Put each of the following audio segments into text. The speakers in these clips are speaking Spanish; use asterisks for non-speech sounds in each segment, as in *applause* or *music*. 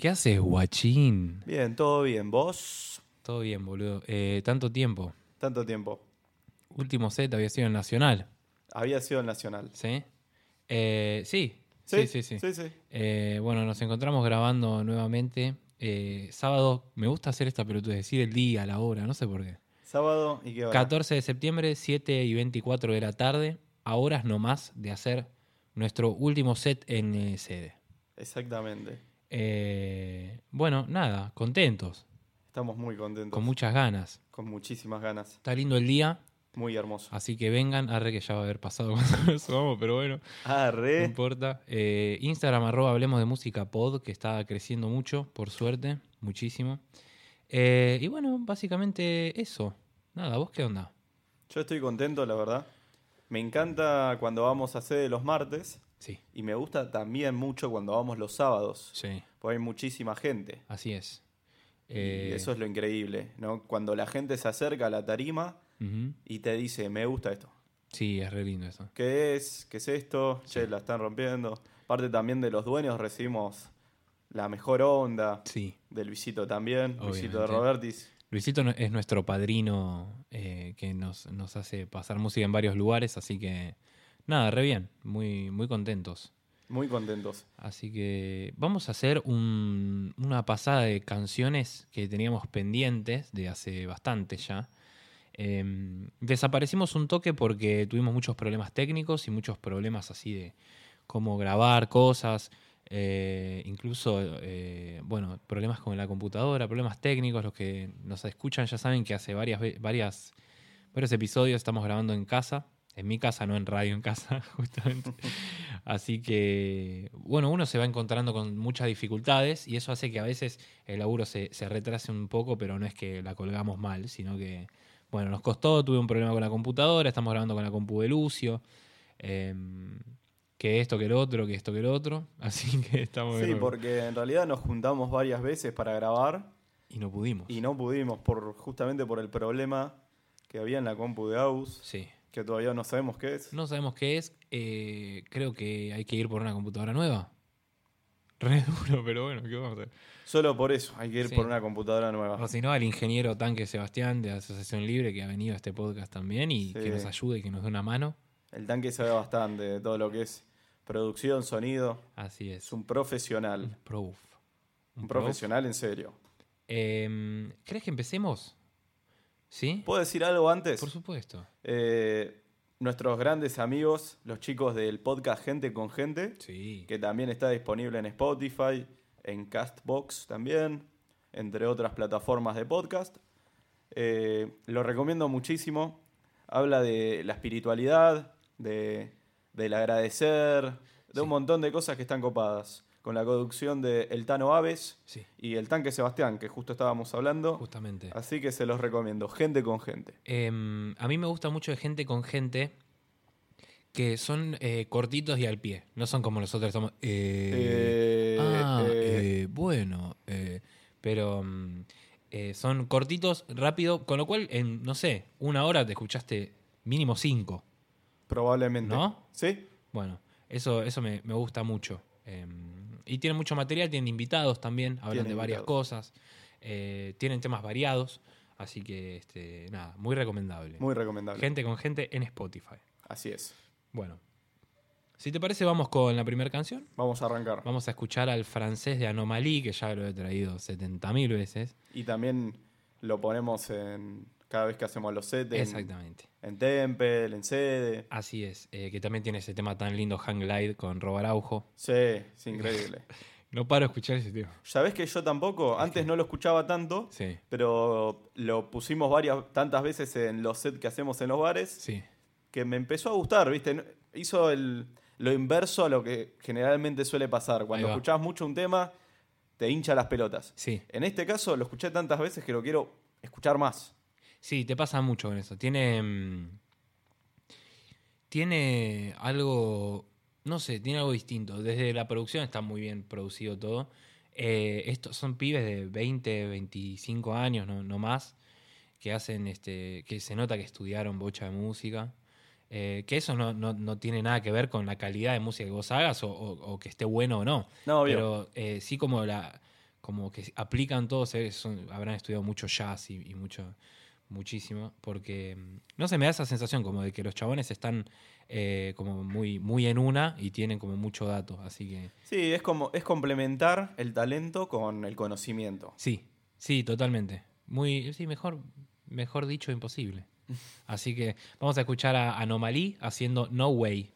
¿Qué haces, guachín? Bien, todo bien. ¿Vos? Todo bien, boludo. Eh, tanto tiempo. Tanto tiempo. Último set había sido en Nacional, Había sido el Nacional. ¿sí? Eh, sí. Sí, sí, sí. Sí, sí. Eh, bueno, nos encontramos grabando nuevamente. Eh, sábado, me gusta hacer esta pelotudez, decir el día, la hora, no sé por qué. Sábado y qué hora. 14 de septiembre, 7 y 24 de la tarde, a horas nomás de hacer nuestro último set en eh, sede. Exactamente. Eh, bueno, nada, contentos, Estamos muy contentos. con muchas ganas. Con muchísimas ganas. Está lindo el día, Muy hermoso. así que vengan, arre que ya va a haber pasado *laughs* cuando lo subamos, pero bueno, Ah, no importa. Eh, Instagram, arroba hablemos de música pod, que está creciendo mucho, por suerte, muchísimo. Eh, y bueno, básicamente eso. Nada, ¿vos qué onda? Yo estoy contento, la verdad. Me encanta cuando vamos a sede los martes. Sí, Y me gusta también mucho cuando vamos los sábados. sí, Porque hay muchísima gente. así es. Y Eh, eso es lo increíble, ¿no? Cuando la gente se acerca a la tarima y te dice, me gusta esto. Sí, es re lindo eso. ¿Qué es? ¿Qué es esto? Che, la están rompiendo. Parte también de los dueños recibimos la mejor onda. Sí. De Luisito también. Luisito de. Robertis. Luisito es nuestro padrino eh, que nos, nos hace pasar música en varios lugares, así que nada, re bien, muy, muy contentos. Muy contentos. Así que vamos a hacer un- una pasada de canciones que teníamos pendientes de hace bastante ya. Eh, desaparecimos un toque porque tuvimos muchos problemas técnicos y muchos problemas así de cómo grabar cosas, eh, incluso, eh, bueno, problemas con la computadora, problemas técnicos. Los que nos escuchan ya saben que hace varias, varias, varios episodios estamos grabando en casa. En mi casa, no en radio en casa, *laughs* justamente. Así que, bueno, uno se va encontrando con muchas dificultades y eso hace que a veces el laburo se, se retrase un poco, pero no es que la colgamos mal, sino que, bueno, nos costó, tuve un problema con la computadora, estamos grabando con la compu de Lucio, em, que esto, que el otro, que esto, que el otro, *laughs* así que estamos... Sí, porque en realidad nos juntamos varias veces para grabar Y no pudimos. y no pudimos por justamente por el problema que había en la compu de Aus, Sí. Que todavía no sabemos qué es. No sabemos qué es, eh, creo que hay que ir por una computadora nueva. *laughs* Re duro, pero bueno, ¿qué vamos a hacer? Solo por eso hay que ir Sí. por una computadora nueva. O si no, al ingeniero Tanque Sebastián de Asociación Libre que ha venido a este podcast también y Sí. que nos ayude y que nos dé una mano. El tanque sabe bastante de todo lo que es producción, sonido. Así es. Es un profesional. Prof. Un prof. profesional en serio. Em, ¿Crees que empecemos? ¿Sí? ¿Puedo decir algo antes? Por supuesto. Eh, nuestros grandes amigos, los chicos del podcast Gente con Gente, Sí. que también está disponible en Spotify, en Castbox también, entre otras plataformas de podcast. Eh, lo recomiendo muchísimo. Habla de la espiritualidad, de, del agradecer, de Sí. un montón de cosas que están copadas. Con la conducción de El Tano Aves Sí, y el Tanque Sebastián, que justo estábamos hablando. justamente. Así que se los recomiendo. Gente con gente. Em, a mí me gusta mucho de gente con gente que son eh, cortitos y al pie. No son como nosotros estamos. eh, Eh, ah, bueno. pero mm, son cortitos, rápido. Con lo cual, en, no sé, una hora te escuchaste mínimo cinco. probablemente. ¿No? ¿Sí? Bueno, eso, eso me, me gusta mucho. Y tienen mucho material, tienen invitados también, hablan de varias invitados. cosas. eh, tienen temas variados. Así que, este, nada, muy recomendable. Muy recomendable. Gente con gente en Spotify. Así es. Bueno, si te parece, vamos con la primera canción. Vamos a arrancar. Vamos a escuchar al francés de Anomalie, que ya lo he traído 70.000 veces. Y también lo ponemos en cada vez que hacemos los sets. En, Exactamente. En Temple, en Sede. Así es, eh, que también tiene ese tema tan lindo, Hang Glide, con Rob Araujo. Sí, es increíble. *laughs* No paro de escuchar ese tema. ¿Sabés que yo tampoco? Antes no lo escuchaba tanto, Sí, pero lo pusimos varias, tantas veces en los sets que hacemos en los bares, sí, que me empezó a gustar, ¿viste? Hizo el, lo inverso a lo que generalmente suele pasar. Cuando escuchás mucho un tema, te hincha las pelotas. sí. En este caso lo escuché tantas veces que lo quiero escuchar más. Sí, te pasa mucho con eso. Tiene. mm, Tiene algo. No sé, tiene algo distinto. Desde la producción está muy bien producido todo. Eh, estos son pibes de 20, 25 años, no, no más, que hacen este. que se nota que estudiaron bocha de música. Eh, que eso no, no- no tiene nada que ver con la calidad de música que vos hagas o, o- o que esté bueno o no. No, obvio. Pero eh, sí como la como que aplican todos, habrán estudiado mucho jazz y, y mucho, muchísimo, porque mm, no sé, me da esa sensación como de que los chabones están eh, como muy, muy en una y tienen como mucho dato, así que Sí, es como es complementar el talento con el conocimiento. sí, sí, totalmente. Muy, sí, mejor, mejor dicho, imposible. *laughs* Así que vamos a escuchar a Anomaly haciendo No Way.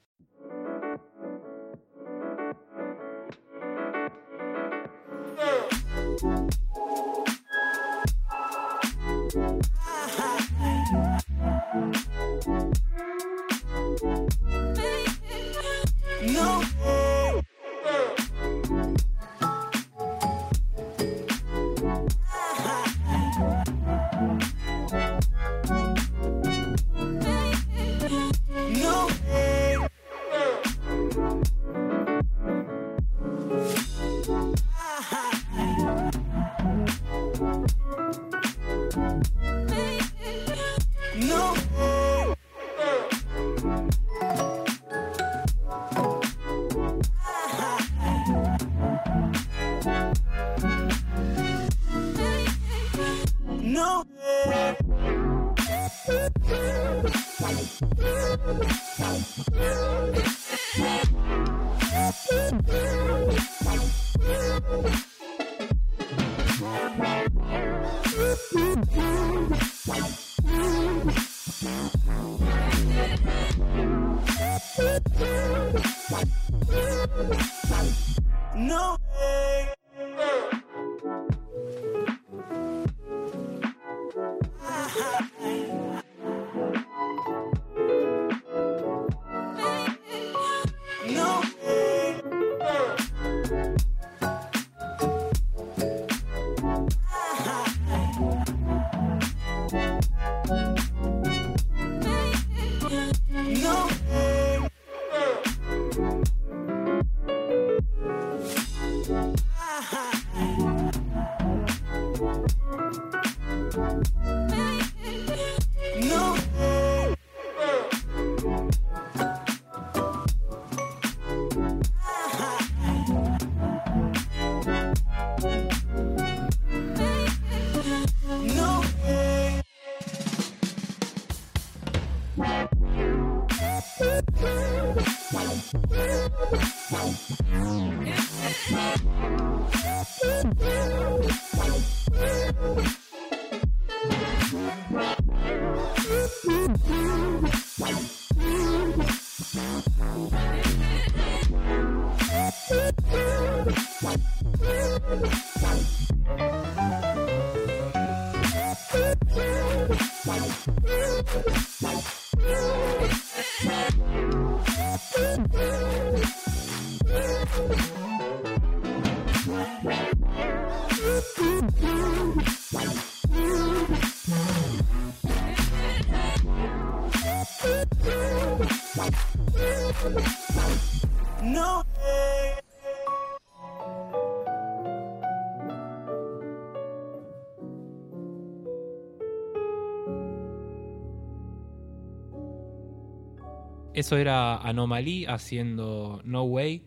Eso era Anomaly haciendo No Way.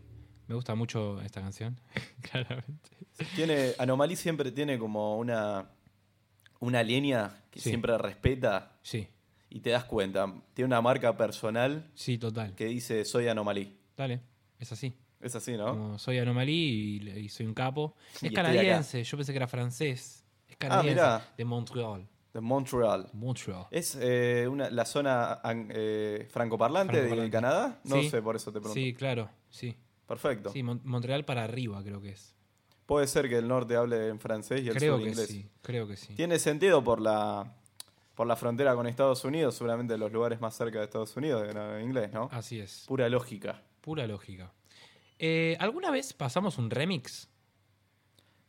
Me gusta mucho esta canción, *laughs* claramente. Tiene, Anomaly siempre tiene como una, una línea que Sí. siempre respeta Sí, y te das cuenta. Tiene una marca personal sí, total. que dice soy Anomaly. Dale, es así. Es así, ¿no? Como soy Anomaly y, y soy un capo. *laughs* Es canadiense, yo pensé que era francés. Es canadiense, mirá. de Montreal. De Montreal. Montreal. ¿Es eh, una, la zona eh, francoparlante, de. Canadá? No Sí. sé, por eso te pregunto. Sí, claro, sí. Perfecto. Sí, Mon- Montreal para arriba creo que es. Puede ser que el norte hable en francés y el Creo sur que inglés. sí, creo que sí. Tiene sentido por la por la frontera con Estados Unidos, seguramente los lugares más cerca de Estados Unidos en inglés, ¿no? Así es. Pura lógica. Pura lógica. Eh, ¿Alguna vez pasamos un remix?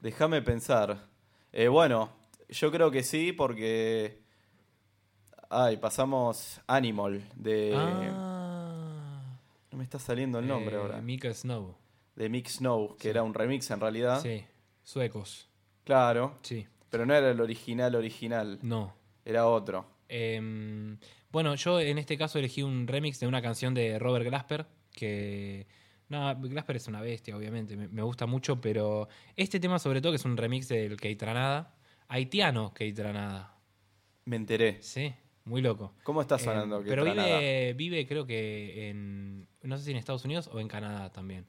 Déjame pensar. Eh, bueno, yo creo que sí, porque. Ay, pasamos Animal de. Ah. No me está saliendo el nombre eh, ahora. Mika Snow. De Mick Snow, que era un remix en realidad. Sí, suecos. Claro. Sí. Pero no era el original original. No. Era otro. Em, bueno, yo en este caso elegí un remix de una canción de Robert Glasper, que... No, Glasper es una bestia, obviamente, me, gusta mucho, pero este tema sobre todo, que es un remix del Keitranada, haitiano Kate Granada. Me enteré. Sí, muy loco. ¿Cómo está sonando eh, Pero vive, vive, creo que en, no sé si en Estados Unidos o en Canadá también.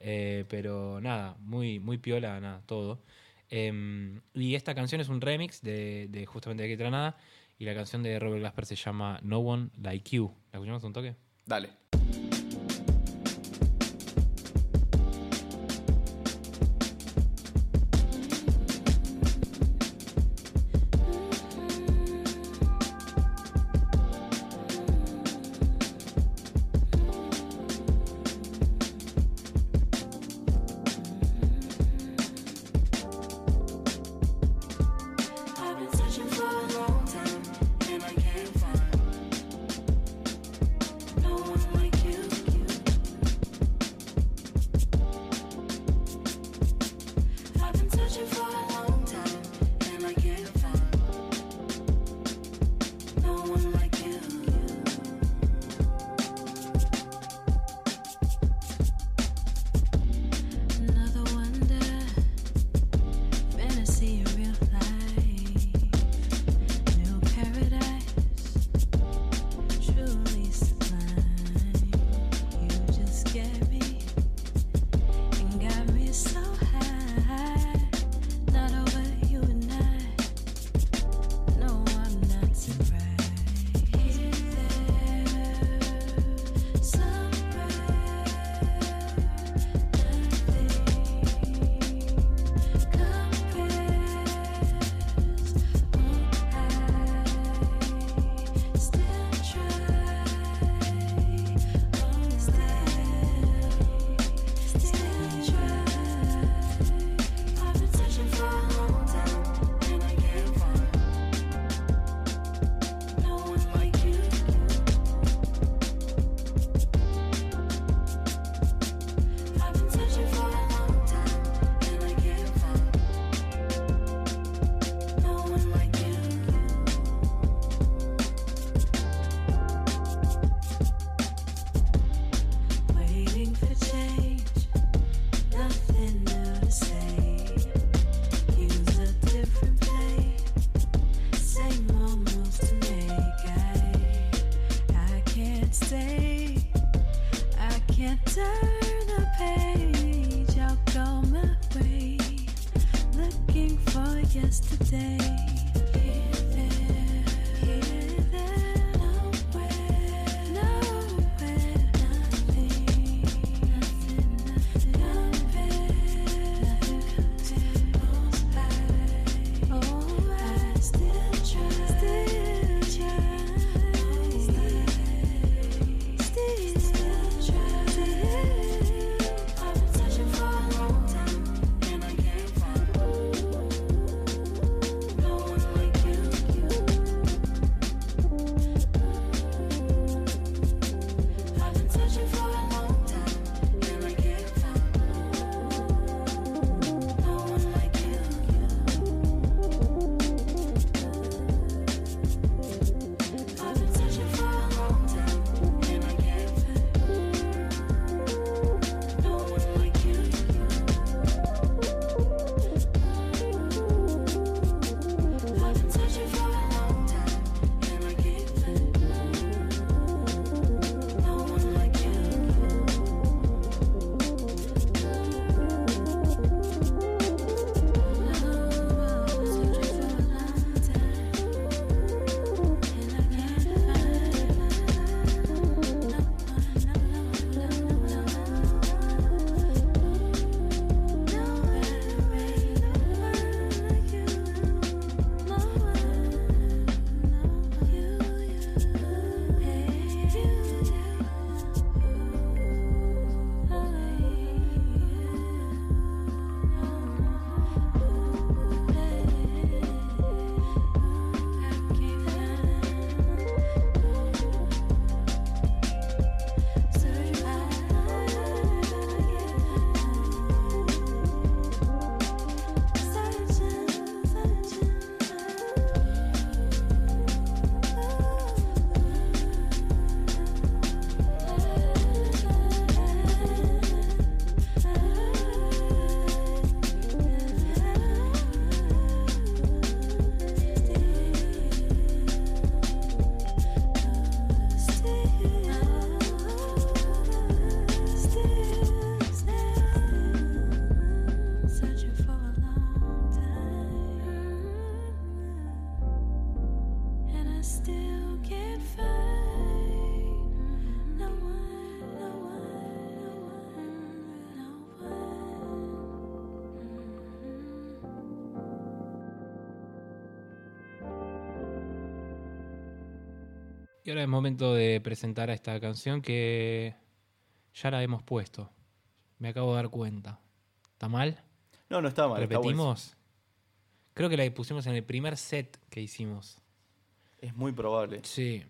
Eh, pero nada, muy, muy piola, nada, todo. Em, y esta canción es un remix de, justamente de Kate Granada y la canción de Robert Glasper se llama No One Like You. ¿La escuchamos un toque? Dale. Y ahora es momento de presentar a esta canción que ya la hemos puesto. Me acabo de dar cuenta. ¿Está mal? No, no está mal. está. ¿Repetimos? Creo que la pusimos en el primer set que hicimos. es muy probable. Sí.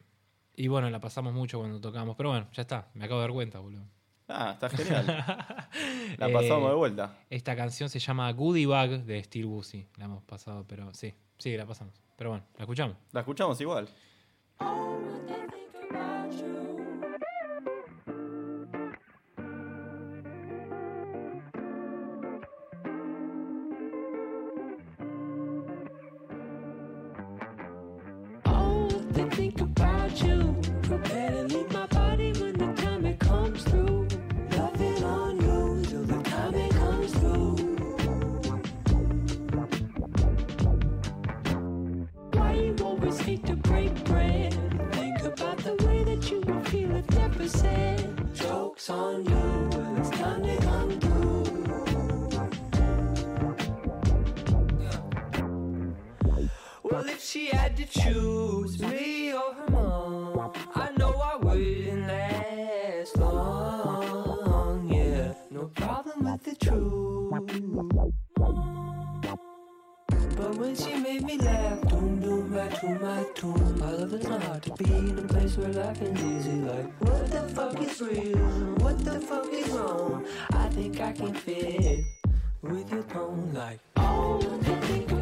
Y bueno, la pasamos mucho cuando tocamos. Pero bueno, ya está. Me acabo de dar cuenta, boludo. Ah, está genial. *laughs* La Eh, pasamos de vuelta. Esta canción se llama Goodie Bag de Steel Busy. La hemos pasado, pero sí. Sí, la pasamos. Pero bueno, la escuchamos. La escuchamos igual. Oh, that to my tomb. I love it's not hard to be in a place where life is easy. Like, what the fuck is real? What the fuck is wrong? I think I can fit with your tone. Like, oh, they think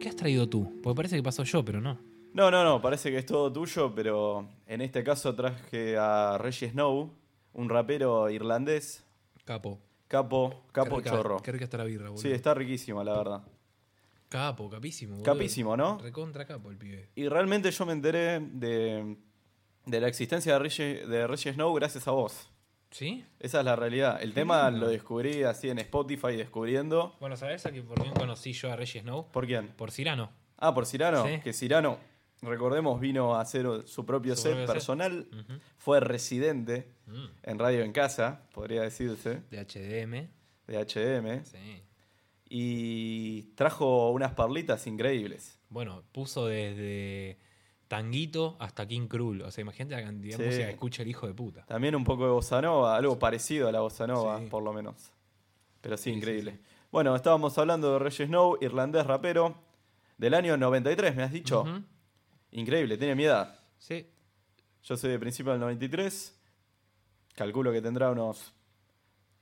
¿Qué has traído tú? Porque parece que pasó yo, pero no. No, no, no, parece que es todo tuyo, pero en este caso traje a Reggie Snow, un rapero irlandés, Capo. capo, capo Qué rica- chorro. Qué rica está la birra, boludo. Sí, está riquísima, la verdad. Capo, capísimo, boludo. Capísimo, ¿no? Recontra capo el pibe. Y realmente yo me enteré de, de la existencia de Reggie, de Reggie Snow gracias a vos. ¿Sí? Esa es la realidad. El tema lindo. lo descubrí así en Spotify, descubriendo. Bueno, ¿sabes a quién, por quién conocí yo a Reggie Snow? ¿Por quién? Por Cirano. Ah, por Cirano. Sí. Que Cirano, recordemos, vino a hacer su propio Su set propio set. personal. Fue residente Mm. en Radio en Casa, podría decirse, De HDM. de HM. Sí. Y trajo unas perlitas increíbles. Bueno, puso desde Tanguito hasta King Krul. O sea, imagínate la cantidad de Sí. música que escucha el hijo de puta. También un poco de bossa nova, algo parecido a la bossa nova, Sí. por lo menos. Pero sí, increíble. Bueno, estábamos hablando de Reggie Snow, irlandés rapero, del año 93, me has dicho. Ujú. Increíble, tiene mi edad. Sí. Yo soy de principio del 93. Calculo que tendrá unos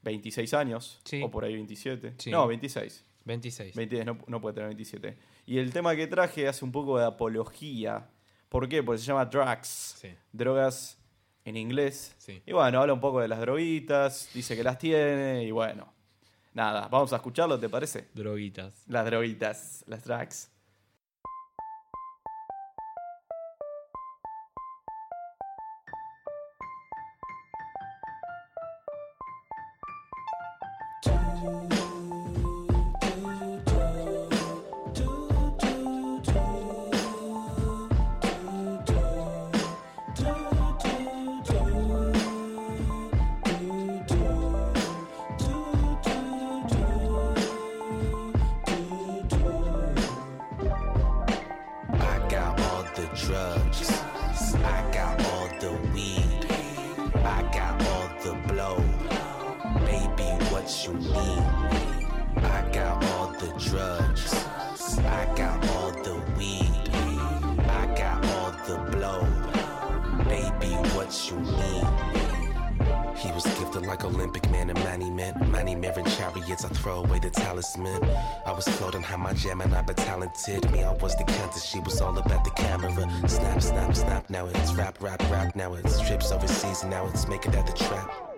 26 años. Sí. O por ahí 27. Sí. No, 26. 26. 26, no, no puede tener 27. Y el tema que traje hace un poco de apología. ¿Por qué? Porque se llama drugs. Sí. Drogas en inglés. Sí. Y bueno, habla un poco de las droguitas, dice que las tiene y bueno. Nada, vamos a escucharlo, ¿te parece? Droguitas. Las droguitas, las drugs. Marin chariots, I throw away the talisman. I was floating high my jam and I but talented. Me, I was the counter, she was all about the camera. Snap, snap, snap, now it's rap, rap, rap. Now it's trips overseas and now it's making at the trap.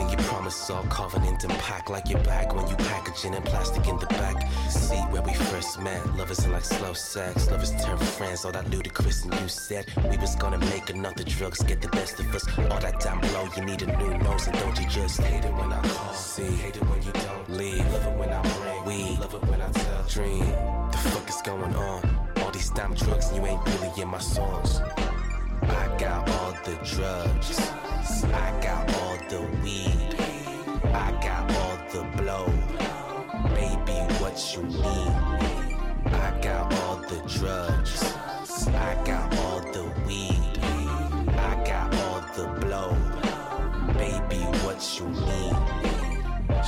Everything you promised, all covenant and pack like your bag when you packaging and plastic in the back. See where we first met. Love is like slow sex. Lovers turn friends. All that ludicrous and you said we was gonna make another drugs get the best of us. All that down below, you need a new nose and don't you just hate it when I call? See, hate it when you don't leave. Love it when I bring. We love it when I tell. Dream. The fuck is going on? All these damn drugs and you ain't really in my songs. I got all the drugs. I got all the weed. I got all the blow. Baby, what you need? I got all the drugs. I got all the weed.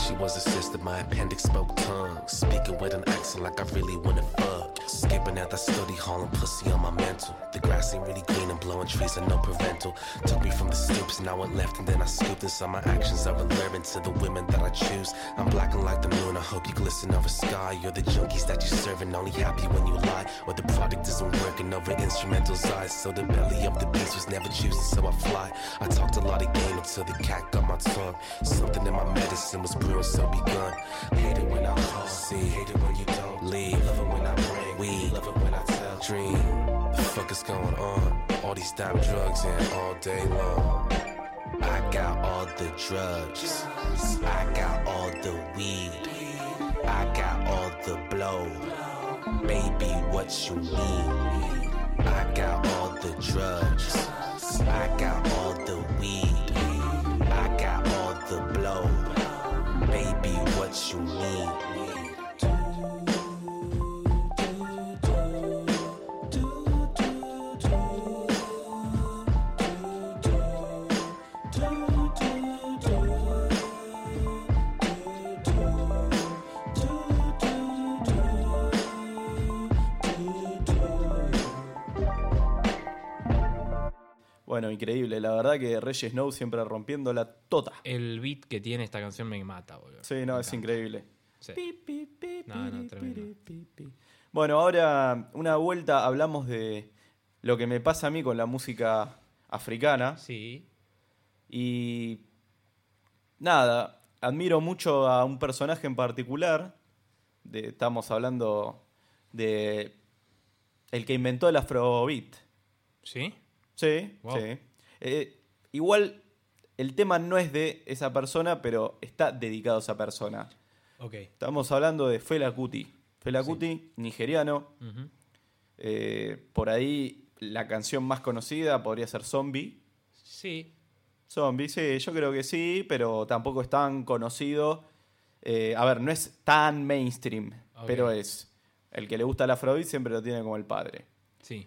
She was a sister, my appendix spoke tongues. Speaking with an accent like I really wanna fuck. Skipping out the study hall and pussy on my mantle. The grass ain't really green and blowing trees are no parental. Took me from the stoops and I went left and then I scooped and saw my actions are relevant to the women that I choose. I'm blacking like the moon, I hope you glisten over sky. You're the junkies that you serving, only happy when you lie. Or the product isn't working over instrumentals eyes. So the belly of the beast was never juicy, so I fly. I talked a lot of game until the cat got my tongue. Something in my medicine was brewing, so begun. Hate it when I call, see, hate it when you don't leave. Love it when I bring, we love it when I tell. Dream, the fuck is going on? All these damn drugs and all day long. I got all the drugs. I got all the weed. I got all the blow. Baby, what you need? I got all the drugs. I got all Bueno, increíble. La verdad que Reggie Snow siempre rompiendo la tota. El beat que tiene esta canción me mata, boludo. Sí, no, Me es encanta. increíble. Sí. Pi, pi, pi, No, no, tremendo. Bueno, ahora una vuelta hablamos de lo que me pasa a mí con la música africana. Sí. Y nada, admiro mucho a un personaje en particular. De- estamos hablando de el que inventó el afrobeat. ¿Sí? Sí, Wow. sí. Eh, igual el tema no es de esa persona, pero está dedicado a esa persona. Ok. Estamos hablando de Fela Kuti. Fela Sí. Kuti, nigeriano. Eh, por ahí la canción más conocida podría ser Zombie. Sí. Zombie, sí, yo creo que sí, pero tampoco es tan conocido. Eh, a ver, no es tan mainstream, pero es. El que le gusta el afrobeat siempre lo tiene como el padre. Sí.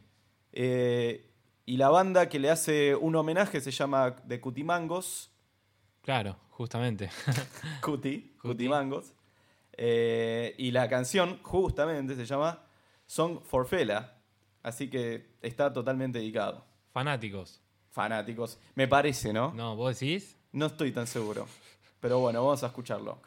Eh, y la banda que le hace un homenaje se llama The Cutimangos. Claro, justamente. *laughs* Cuti, Cuti. Cutimangos. Eh, y la canción justamente se llama Song for Fela. Así que está totalmente dedicado. Fanáticos. Fanáticos. Me parece, ¿no? No, ¿vos decís? No estoy tan seguro. Pero bueno, vamos a escucharlo.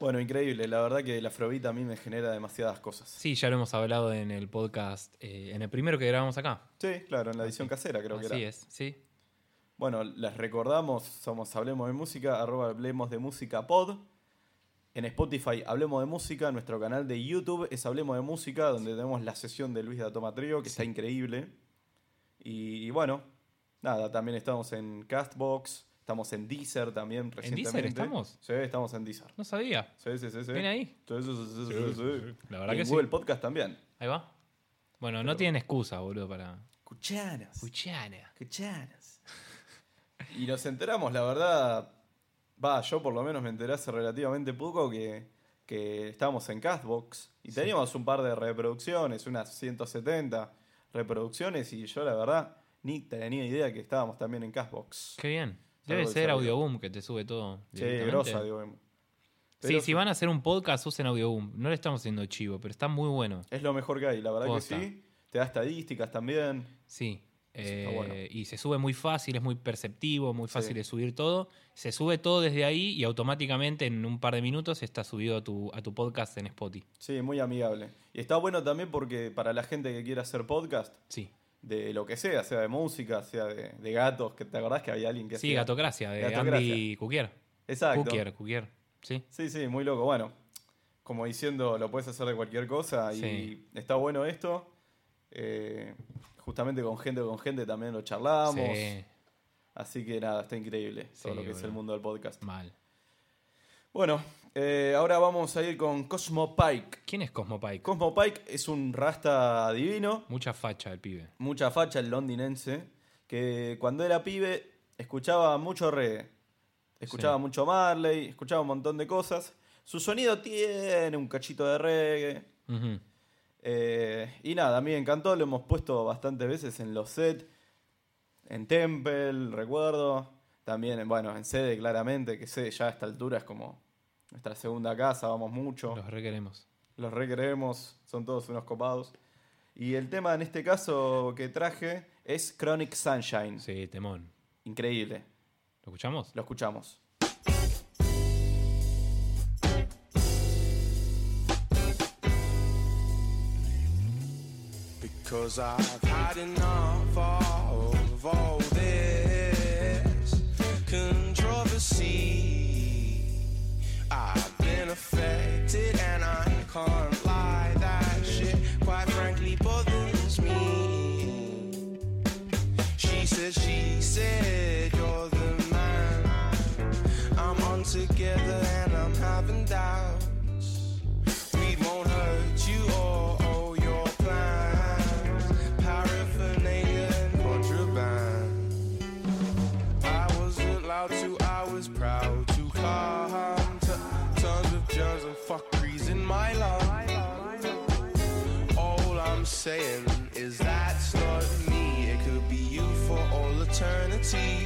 Bueno, increíble. La verdad que el Afrobeat a mí me genera demasiadas cosas. Sí, ya lo hemos hablado en el podcast, eh, en el primero que grabamos acá. Sí, claro, en la edición casera creo que Así era. es, sí. Bueno, les recordamos, somos Hablemos de Música, arroba Hablemos de Música Pod. En Spotify Hablemos de Música, nuestro canal de YouTube es Hablemos de Música, donde tenemos la sesión de Luis de Atoma Trio, que está increíble. Y, y bueno, nada, también estamos en Castbox, estamos en Deezer también recientemente. estamos? Sí, estamos en Deezer. No sabía. Sí, sí, sí. sí. Ven ahí. Sí, sí, sí, sí, sí, sí. La verdad Y que en. Google Podcast también. Ahí va. Bueno, no tienen excusa, boludo, para. Cucharas. Cuchana. Cucharas. Y nos enteramos, la verdad, va, yo por lo menos me enteré hace relativamente poco que, que estábamos en Castbox y teníamos un par de reproducciones, unas 170 reproducciones y yo la verdad ni tenía idea que estábamos también en Castbox. Qué bien. Debe de ser. Audioboom que te sube todo. Directamente. grosa, digo. Sí, si van a hacer un podcast, usen Audioboom. No le estamos haciendo chivo, pero está muy bueno. Es lo mejor que hay, la verdad Posta. que sí. Te da estadísticas también. Sí. está Eh, bueno. Y se sube muy fácil, es muy perceptivo, muy fácil Sí. de subir todo. Se sube todo desde ahí y automáticamente en un par de minutos está subido a tu, a tu podcast en Spotify. Sí, muy amigable. Y está bueno también porque para la gente que quiera hacer podcast, Sí. De lo que sea, sea de música, sea de, de gatos, que te acordás que había alguien que Sí, hacía- Gatocracia, de Gatocracia. Andy Cuquier. Exacto. Cuquier, Cuquier. Sí. Sí, sí, muy loco. Bueno, como diciendo, lo puedes hacer de cualquier cosa y Sí. está bueno esto. Eh, justamente con gente con gente también lo charlamos. Sí, Así que nada, está increíble todo Sí, lo que es el mundo del podcast. mal. Bueno, eh, ahora vamos a ir con Cosmo Pike. ¿Quién es Cosmo Pike? Cosmo Pike es un rasta divino, Mucha facha el pibe. mucha facha el londinense, que cuando era pibe escuchaba mucho reggae. Escuchaba Sí. mucho Marley, escuchaba un montón de cosas. Su sonido tiene un cachito de reggae. Eh, y nada, a mí me encantó, lo hemos puesto bastantes veces en los sets, en Temple, recuerdo, también, en- bueno, en sede claramente, que sé, ya a esta altura es como nuestra segunda casa, vamos mucho, Los requeremos. los recreemos, son todos unos copados. Y el tema en este caso que traje es Chronic Sunshine, Sí, temón. increíble, ¿Lo escuchamos? lo escuchamos. Because I've had enough of all this controversy. Been affected and I can't lie. That shit, quite frankly, bothers me. She said, she said, you're the man. I'm on together and saying is that's not me. It could be you for all eternity.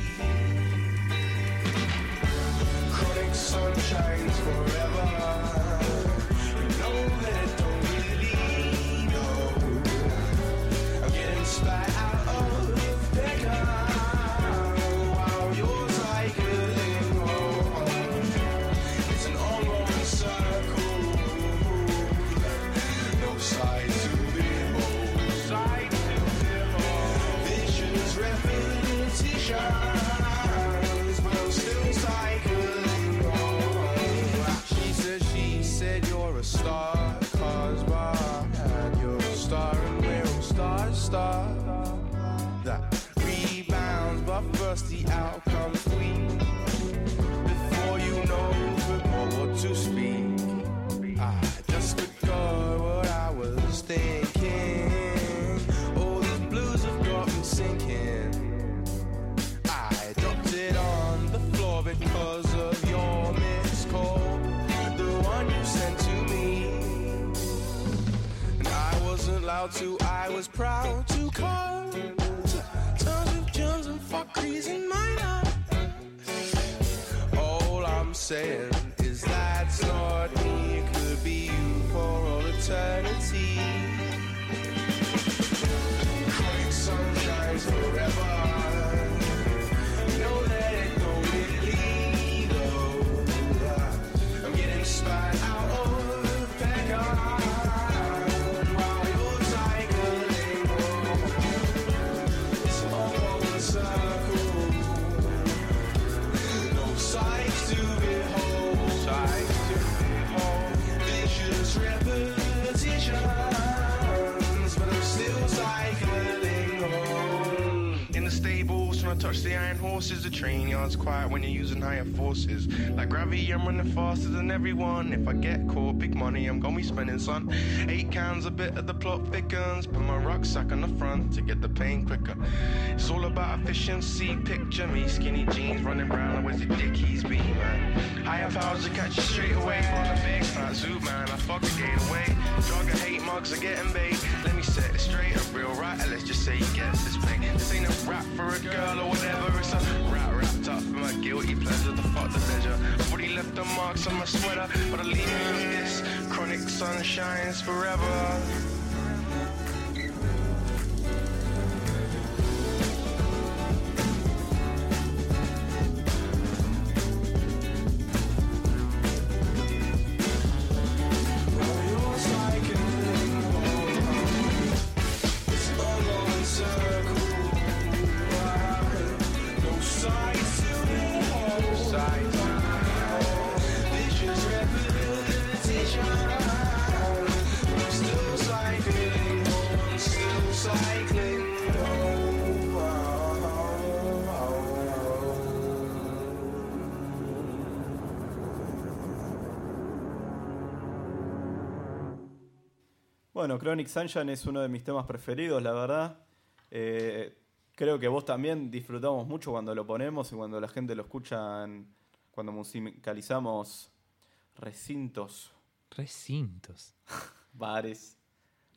Wasn't to, I was proud to call. Tons of germs and fuckeries in my life. All I'm saying is that's not me. It could be you for all eternity. Touch the iron horses. The train yard's quiet when you're using higher forces. Like gravity, I'm running faster than everyone. If I get caught, big money, I'm gonna be spending, son. Eight cans, a bit of the plot thickens. Put my rucksack on the front to get the pain quicker. It's all about efficiency. Picture me, skinny jeans, running round. Where's the dickies be, man? Higher powers to catch you straight away. On the big fat zoot, man. I fuck the gate away. Drug and hate mugs are getting bait. Set it straight. A real writer, let's just say he gets this pain. This ain't a rap for a girl or whatever. It's a rap wrapped up for my guilty pleasure. The fuck the pleasure. I've already left the marks on my sweater, but I leave you with this. Chronic sun shines forever. Bueno, Chronic Sunshine es uno de mis temas preferidos, la verdad. Eh, creo que vos también disfrutamos mucho cuando lo ponemos y cuando la gente lo escucha, cuando musicalizamos recintos, Recintos. *laughs* bares,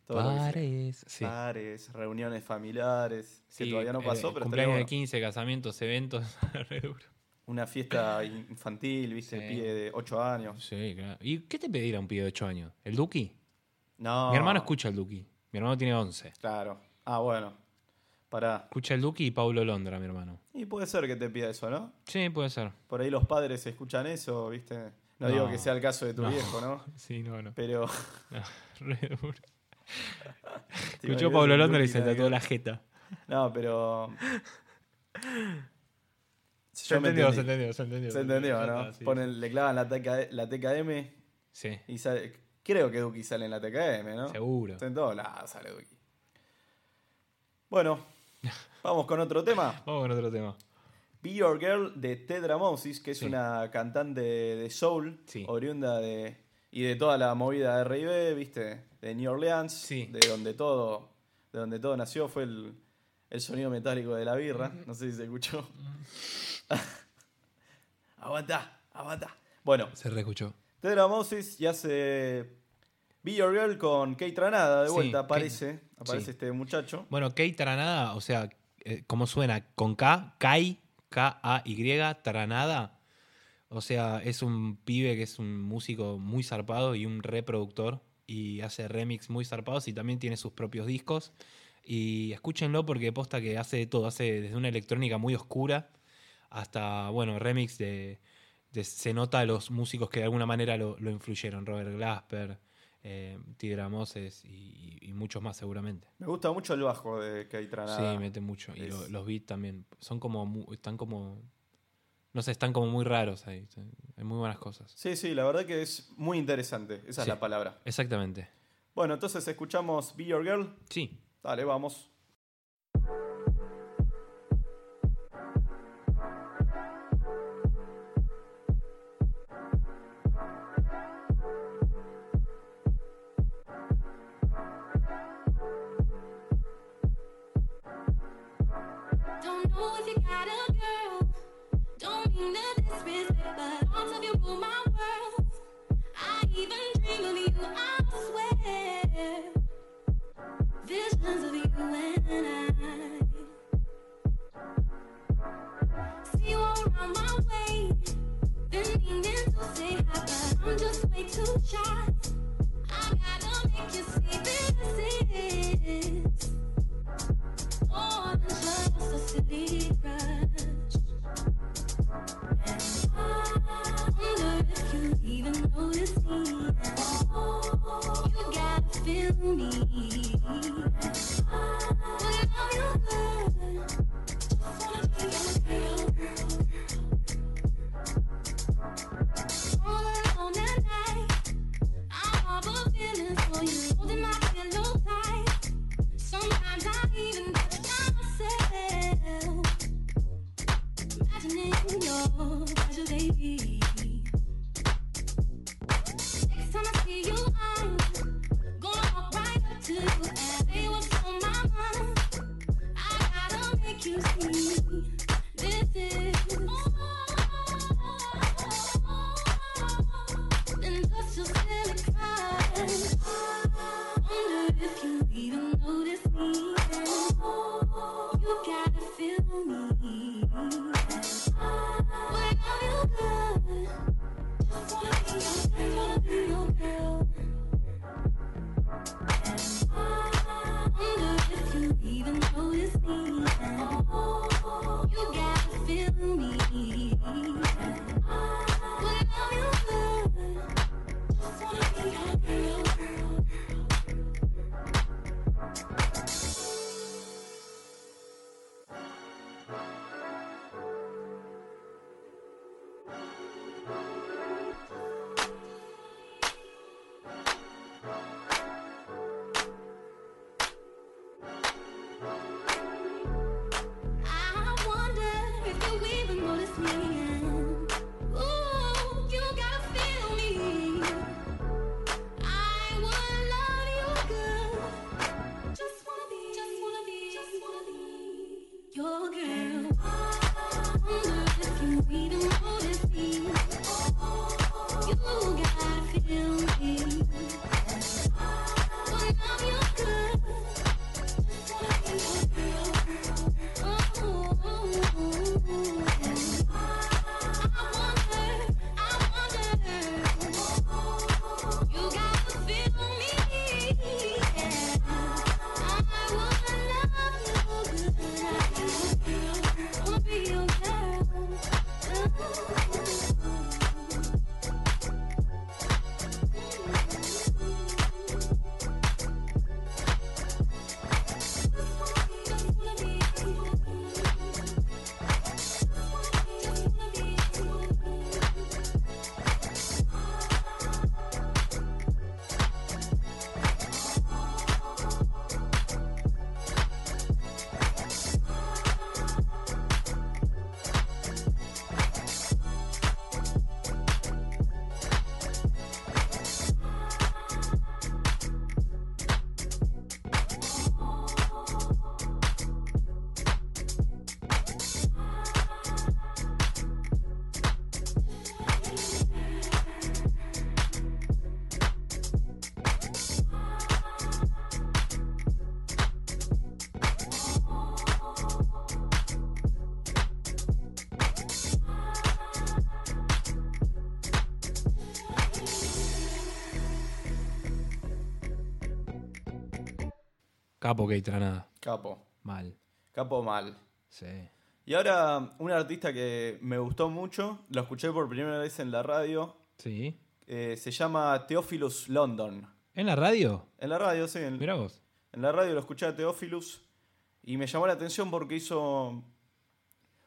que. Bares. Sí. bares, reuniones familiares, que Sí, todavía no eh, pasó, pero estaría cumpleaños de bueno. 15, casamientos, eventos. *laughs* re duro. una fiesta infantil, viste, Sí. pibe de 8 años. Sí, claro. ¿Y qué te pedirá un pibe de 8 años? ¿El Duki? No. Mi hermano escucha el Duki. Mi hermano tiene 11. Claro. Ah, bueno. Pará. Escucha el Duki y Paulo Londra, mi hermano. Y puede ser que te pida eso, ¿no? Sí, puede ser. Por ahí los padres escuchan eso, ¿viste? No, No. digo que sea el caso de tu No. viejo, ¿no? *laughs* Sí, no, no. Pero. *laughs* Re duro. *laughs* Escuchó Pablo un Londra y se tatuó la jeta. No, pero. Se entendió, se entendió, se entendió. Se entendió, ¿no? sí. Ponen, le clavan la, TK la TKM Sí, y sale. Creo que Duki sale en la TKM, ¿no? seguro. Está en todos lados sale Duki. Bueno, *laughs* vamos con otro tema. Vamos con otro tema. Be Your Girl de Tedra Moses, que es Sí. una cantante de soul, Sí. oriunda de. y de toda la movida de R&B, ¿viste? De New Orleans, Sí. de donde todo. De donde todo nació, fue el, el sonido metálico de la birra. No sé si se escuchó. *laughs* aguanta, aguanta. Bueno, Se reescuchó. Tedra Moses y hace Be Your Girl con Kate Tranada, de Sí, vuelta Kate- aparece. Aparece sí. este muchacho. Bueno, Kei Tranada, o sea, eh, ¿cómo suena? Con K, Kai, K-A-Y, Tranada. O sea, es un pibe que es un músico muy zarpado y un reproductor. Y hace remix muy zarpados y también tiene sus propios discos. Y escúchenlo porque posta que hace de todo. Hace desde una electrónica muy oscura hasta, bueno, remix de. Se nota a los músicos que de alguna manera lo, lo influyeron. Robert Glasper, eh, Tidra Moses y- muchos más seguramente. Me gusta mucho el bajo de Tranada. Sí, mete mucho. Y lo- los beats también. Son como. Están como. No sé, están como muy raros ahí. Hay muy buenas cosas. Sí, sí, la verdad que es muy interesante. Esa es la palabra. Exactamente. Bueno, entonces escuchamos Be Your Girl. Sí. Dale, vamos. I'm just way too shy. Capo que nada. Capo. Mal. Capo mal. Sí. Y ahora, un artista que me gustó mucho, lo escuché por primera vez en la radio, Sí. eh, se llama Theophilus London. ¿En la radio? En la radio, sí. En, Mira vos. en la radio lo escuché a Theophilus y me llamó la atención porque hizo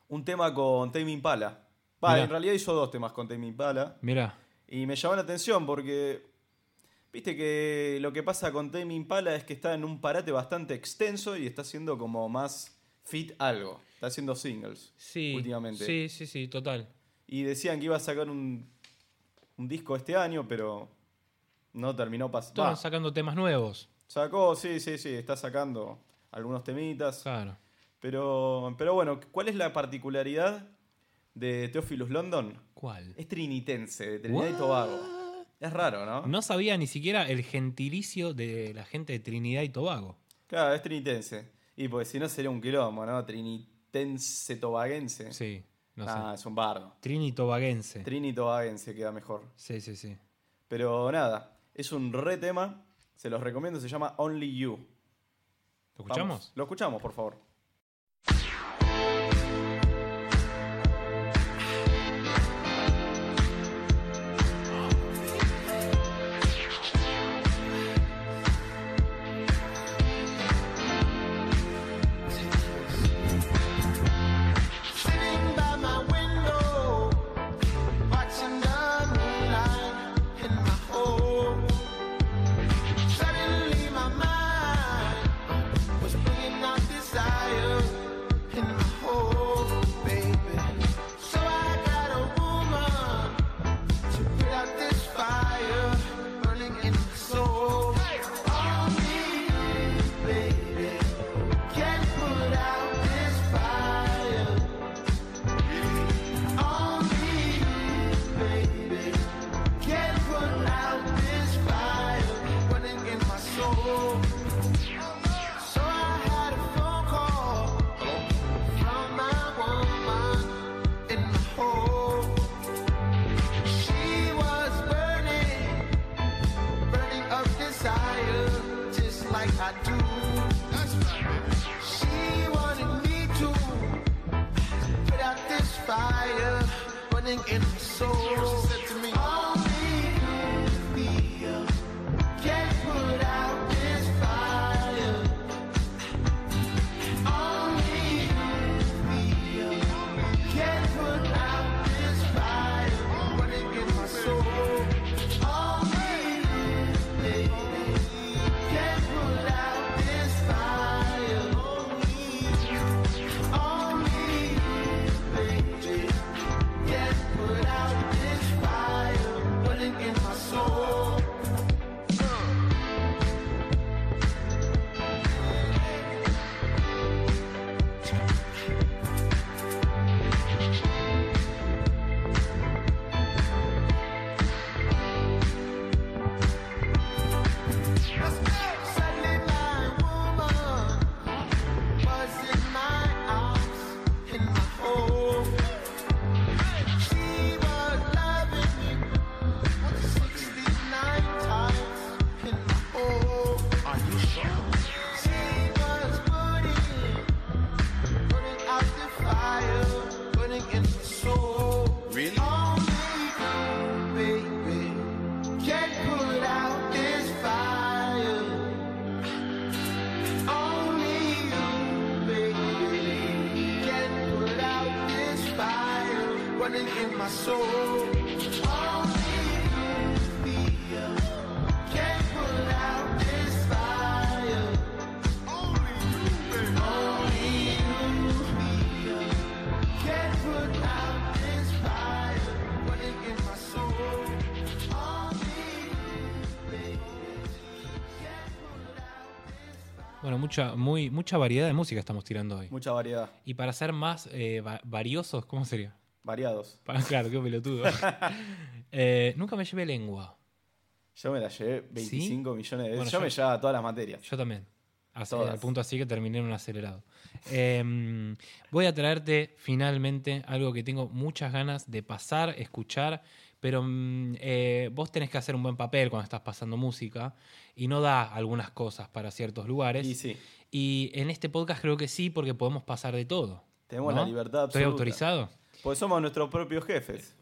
un tema con Tame Impala. Va, Mirá. en realidad hizo dos temas con Tame Impala. Mira. Y me llamó la atención porque, viste que lo que pasa con Tame Impala es que está en un parate bastante extenso y está haciendo como más fit algo. Está haciendo singles Sí. últimamente. Sí, sí, sí, total. Y decían que iba a sacar un, un disco este año, pero no terminó pasando. Estaban sacando temas nuevos. Sacó, sí, sí, sí, está sacando algunos temitas. Claro. Pero, pero bueno, ¿cuál es la particularidad de Theophilus London? ¿Cuál? Es trinitense, de Trinidad y Tobago. Es raro, ¿no? No sabía ni siquiera el gentilicio de la gente de Trinidad y Tobago. Claro, es trinitense. Y pues si no sería un quilombo, ¿no? Trinitense tobaguense. Sí, no ah, sé. es un bardo. Trini Tobaguense. Trini tobaguense queda mejor. sí, sí, sí. Pero nada, es un re tema. Se los recomiendo, se llama Only You. ¿Lo escuchamos? Vamos, lo escuchamos, por favor. In mucha, muy, mucha variedad de música estamos tirando hoy. Mucha variedad. Y para ser más eh, va- variosos, ¿cómo sería? Variados. Claro, qué pelotudo. *laughs* Eh, nunca me llevé lengua. Yo me la llevé 25 millones de veces. Bueno, yo, yo- me llevaba todas las materias. Yo también. Así, al punto así que terminé en un acelerado. Eh, voy a traerte finalmente algo que tengo muchas ganas de pasar, escuchar, pero mm, eh, vos tenés que hacer un buen papel cuando estás pasando música y no da algunas cosas para ciertos lugares. Y sí, Y en este podcast creo que sí, porque podemos pasar de todo. tenemos ¿no? la libertad ¿Estoy absoluta. autorizado? Pues somos nuestros propios jefes.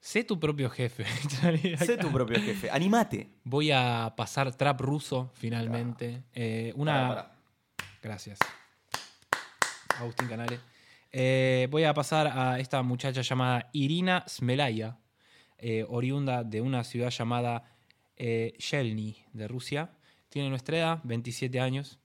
Sé tu propio jefe. *laughs* Sé tu propio jefe. Animate. Voy a pasar trap ruso finalmente. Eh, una. Pará. Gracias. Agustín Canales. Eh, voy a pasar a esta muchacha llamada Irina Smelaya, eh, oriunda de una ciudad llamada eh, Yelny, de Rusia. Tiene nuestra edad, 27 años.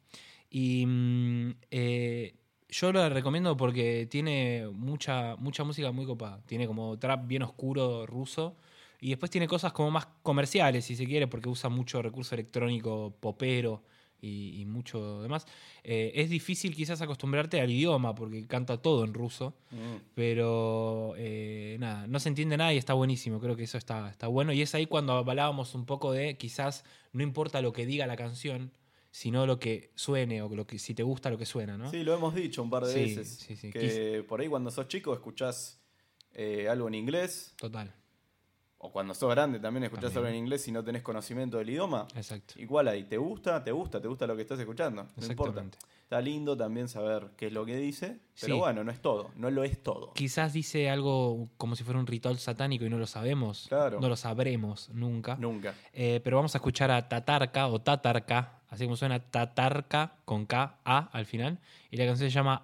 Y mm, eh, yo la recomiendo porque tiene mucha, mucha música muy copada. Tiene como trap bien oscuro ruso. Y después tiene cosas como más comerciales, si se quiere, porque usa mucho recurso electrónico popero y, y mucho demás. Eh, es difícil quizás acostumbrarte al idioma, porque canta todo en ruso. Mm. Pero eh, nada, no se entiende nada y está buenísimo. Creo que eso está, está bueno. Y es ahí cuando hablábamos un poco de quizás no importa lo que diga la canción, sino lo que suene o lo que, si te gusta lo que suena, ¿no? Sí, lo hemos dicho un par de Sí, veces. sí, sí. Que por ahí cuando sos chico escuchás eh, algo en inglés. Total, O cuando sos grande también escuchás También. algo en inglés y no tenés conocimiento del idioma. exacto. Igual ahí, ¿te gusta? ¿Te gusta? ¿Te gusta lo que estás escuchando? No importa. Está lindo también saber qué es lo que dice, pero Sí. bueno, no es todo, no lo es todo. Quizás dice algo como si fuera un ritual satánico y no lo sabemos. Claro. No lo sabremos nunca. Nunca. Eh, pero vamos a escuchar a Tatarka o Tatarka, así como suena Tatarka con K, A al final. Y la canción se llama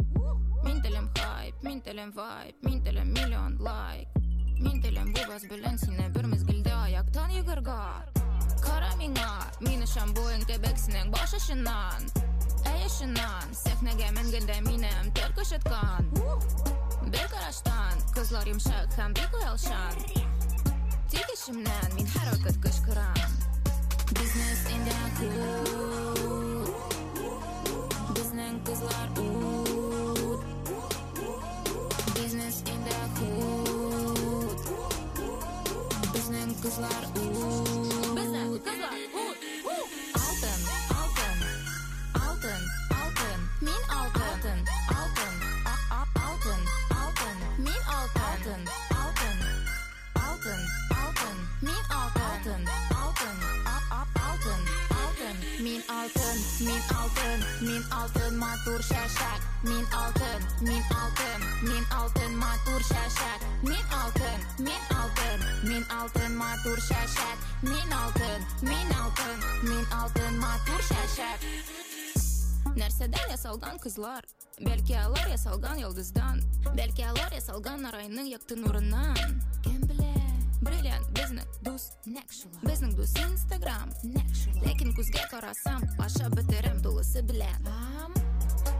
mintele în vibe, mintele million like. Mintele în bubas belensine, bir mezgilde ayaktan yigirgar Kara minga, mini shambuin kebek sining bosh ishinan Ey ishinan, sehnege men gende minem terkish etkan Bir qarashdan, qizlar yumshaq ham bek uyalshan Tegishimdan men har vaqt qishqiram Biznes endi cool Bizning qizlar ooh кызлар Безне кызлар Алтын, алтын, алтын, алтын. Мин алтын, алтын, алтын, алтын Мин алтын, алтын, алтын, алтын Мин алтын, алтын, алтын, алтын. Мин алтын, мин алтын, мин алтын матур шәшәк. Мин алтын, мин алтын, мин алтын матур шәшәк. Мин алтын, мин алтын, мин алтын matur şaşak. Min altın, min altın, min altın matur şaşak. Нәрседен ясалган кызлар Бәлки алар ясалган йолдыздан Бәлки алар ясалган арайның якты нурыннан Кем белә Бриллиант безнең дус Безнең дус инстаграм Ләкин күзгә карасам Ашап бетерем тулысы белән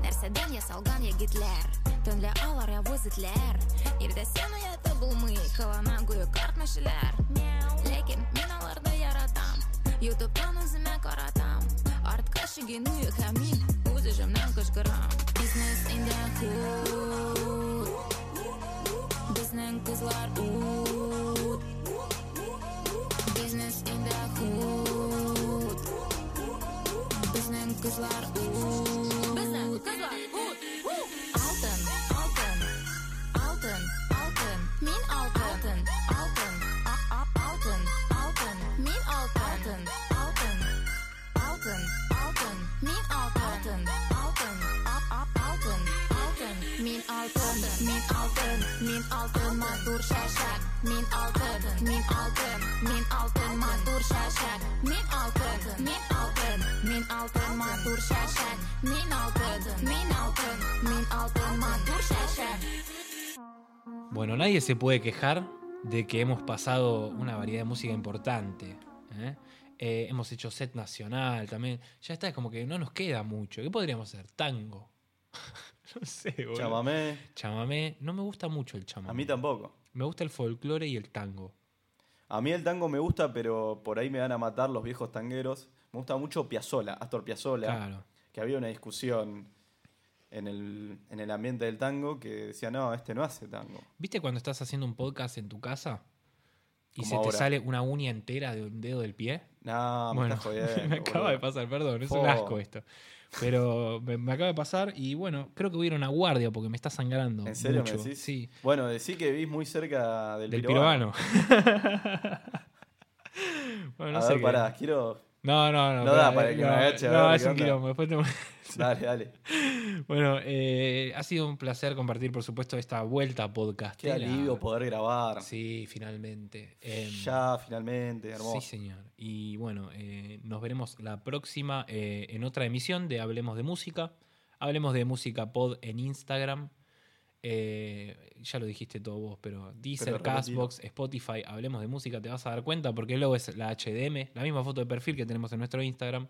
Нәрсәдән ясалган егетләр Төнлә алар явыз этләр Ирдәсен уята булмый Кылана гүя картмәшеләр Ләкин мин аларны яратам Ютубтан үземә каратам Артка шигену һәм мин үз эшемнән кычкырам Бизнес in the hood Безнең кызлар ут Бизнес in the hood Безнең кызлар ут Bueno, nadie se puede quejar de que hemos pasado una variedad de música importante. ¿eh? Eh, hemos hecho set nacional también. Ya está, es como que no nos queda mucho. ¿Qué podríamos hacer? Tango. *laughs* no sé, boludo. Chamamé. Chamamé. No me gusta mucho el chamamé. A mí tampoco. Me gusta el folclore y el tango. A mí el tango me gusta, pero por ahí me van a matar los viejos tangueros. Me gusta mucho Piazzola, Astor Piazzola. Claro. Que había una discusión en el, en el ambiente del tango que decía, no, este no hace tango. ¿Viste cuando estás haciendo un podcast en tu casa? Y Como se ahora. te sale una uña entera de un dedo del pie. No, me estás *laughs* jodiendo. me acaba boludo. de pasar, perdón, es un asco esto. Pero me, me acaba de pasar y bueno, creo que voy a ir a una guardia porque me está sangrando. ¿En serio mucho. me decís? Sí, Bueno, decí que vivís muy cerca del, del pirobano. pirobano. *laughs* bueno, no a sé ver, qué- pará, quiero... No, no, no. No da para que me no, agache a No, es un quilombo. Después te- *laughs* Dale, dale. *laughs* Bueno, eh, ha sido un placer compartir, por supuesto, esta vuelta podcast. Qué alivio poder grabar. Sí, finalmente. Em, Ya, finalmente, hermoso. Sí, señor. Y bueno, eh, nos veremos la próxima eh, en otra emisión de Hablemos de Música. Hablemos de Música Pod en Instagram. Eh, ya lo dijiste todo vos, pero Deezer, Pero. Castbox, Spotify, Hablemos de Música, te vas a dar cuenta porque luego es la HDM, la misma foto de perfil que tenemos en nuestro Instagram.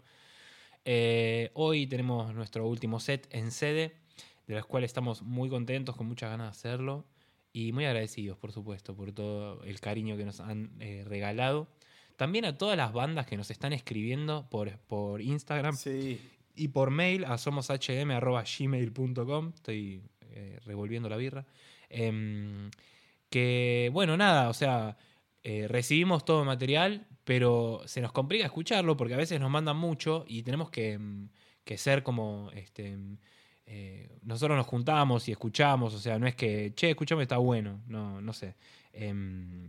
Eh, hoy tenemos nuestro último set en sede, de los cuales estamos muy contentos, con muchas ganas de hacerlo y muy agradecidos, por supuesto, por todo el cariño que nos han eh, regalado. También a todas las bandas que nos están escribiendo por, por Instagram Sí, y por mail a somoshm.gmail.com. Estoy eh, revolviendo la birra. Em, que, bueno, nada, o sea, eh, recibimos todo el material, pero se nos complica escucharlo porque a veces nos mandan mucho y tenemos que, em, que ser como, este, em, eh, nosotros nos juntamos y escuchamos, o sea, no es que, che, escuchame, está bueno, no, no sé.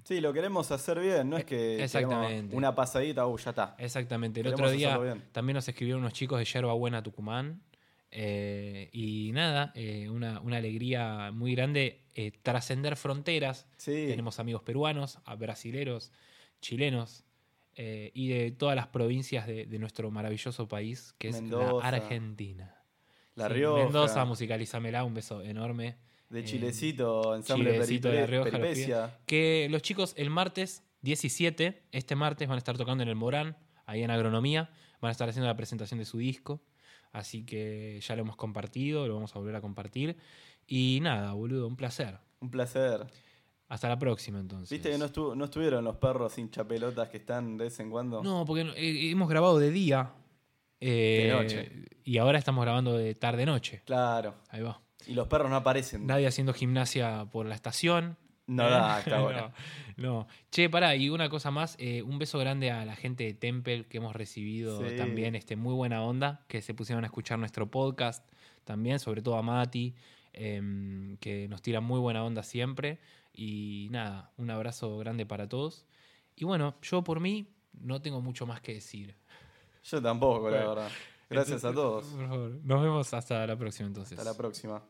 Sí, lo queremos hacer bien, no es que Exactamente. una pasadita, uh, ya está. Exactamente. El Queremos otro día también nos escribieron unos chicos de Yerba Buena, Tucumán. Eh, y nada, eh, una, una alegría muy grande eh, trascender fronteras. Sí, Tenemos amigos peruanos, brasileros, chilenos y de todas las provincias de, de nuestro maravilloso país, que es Mendoza. la Argentina. La Sí, Rioja, Mendoza, musicalizamela, un beso enorme. de Chilecito, ensamble Chilecito de La Rioja, los. Que los chicos el martes 17, este martes, van a estar tocando en el Morán, ahí en Agronomía. Van a estar haciendo la presentación de su disco. Así que ya lo hemos compartido, lo vamos a volver a compartir. Y nada, boludo, un placer. Un placer. Hasta la próxima entonces. ¿Viste que no, estu- no estuvieron los perros sin chapelotas que están de vez en cuando? No, porque eh, hemos grabado de día. eh, De noche. Y ahora estamos grabando de tarde-noche. Claro. Ahí va. Y los perros no aparecen. Nadie haciendo gimnasia por la estación. No da, está *laughs* bueno. no, no. Che, pará, y una cosa más, eh, un beso grande a la gente de Temple que hemos recibido Sí. también, este, muy buena onda, que se pusieron a escuchar nuestro podcast también, sobre todo a Mati, em, que nos tira muy buena onda siempre. Y nada, un abrazo grande para todos. Y bueno, yo por mí no tengo mucho más que decir. Yo tampoco, la verdad. Gracias a todos. Por favor. Nos vemos hasta la próxima entonces. Hasta la próxima.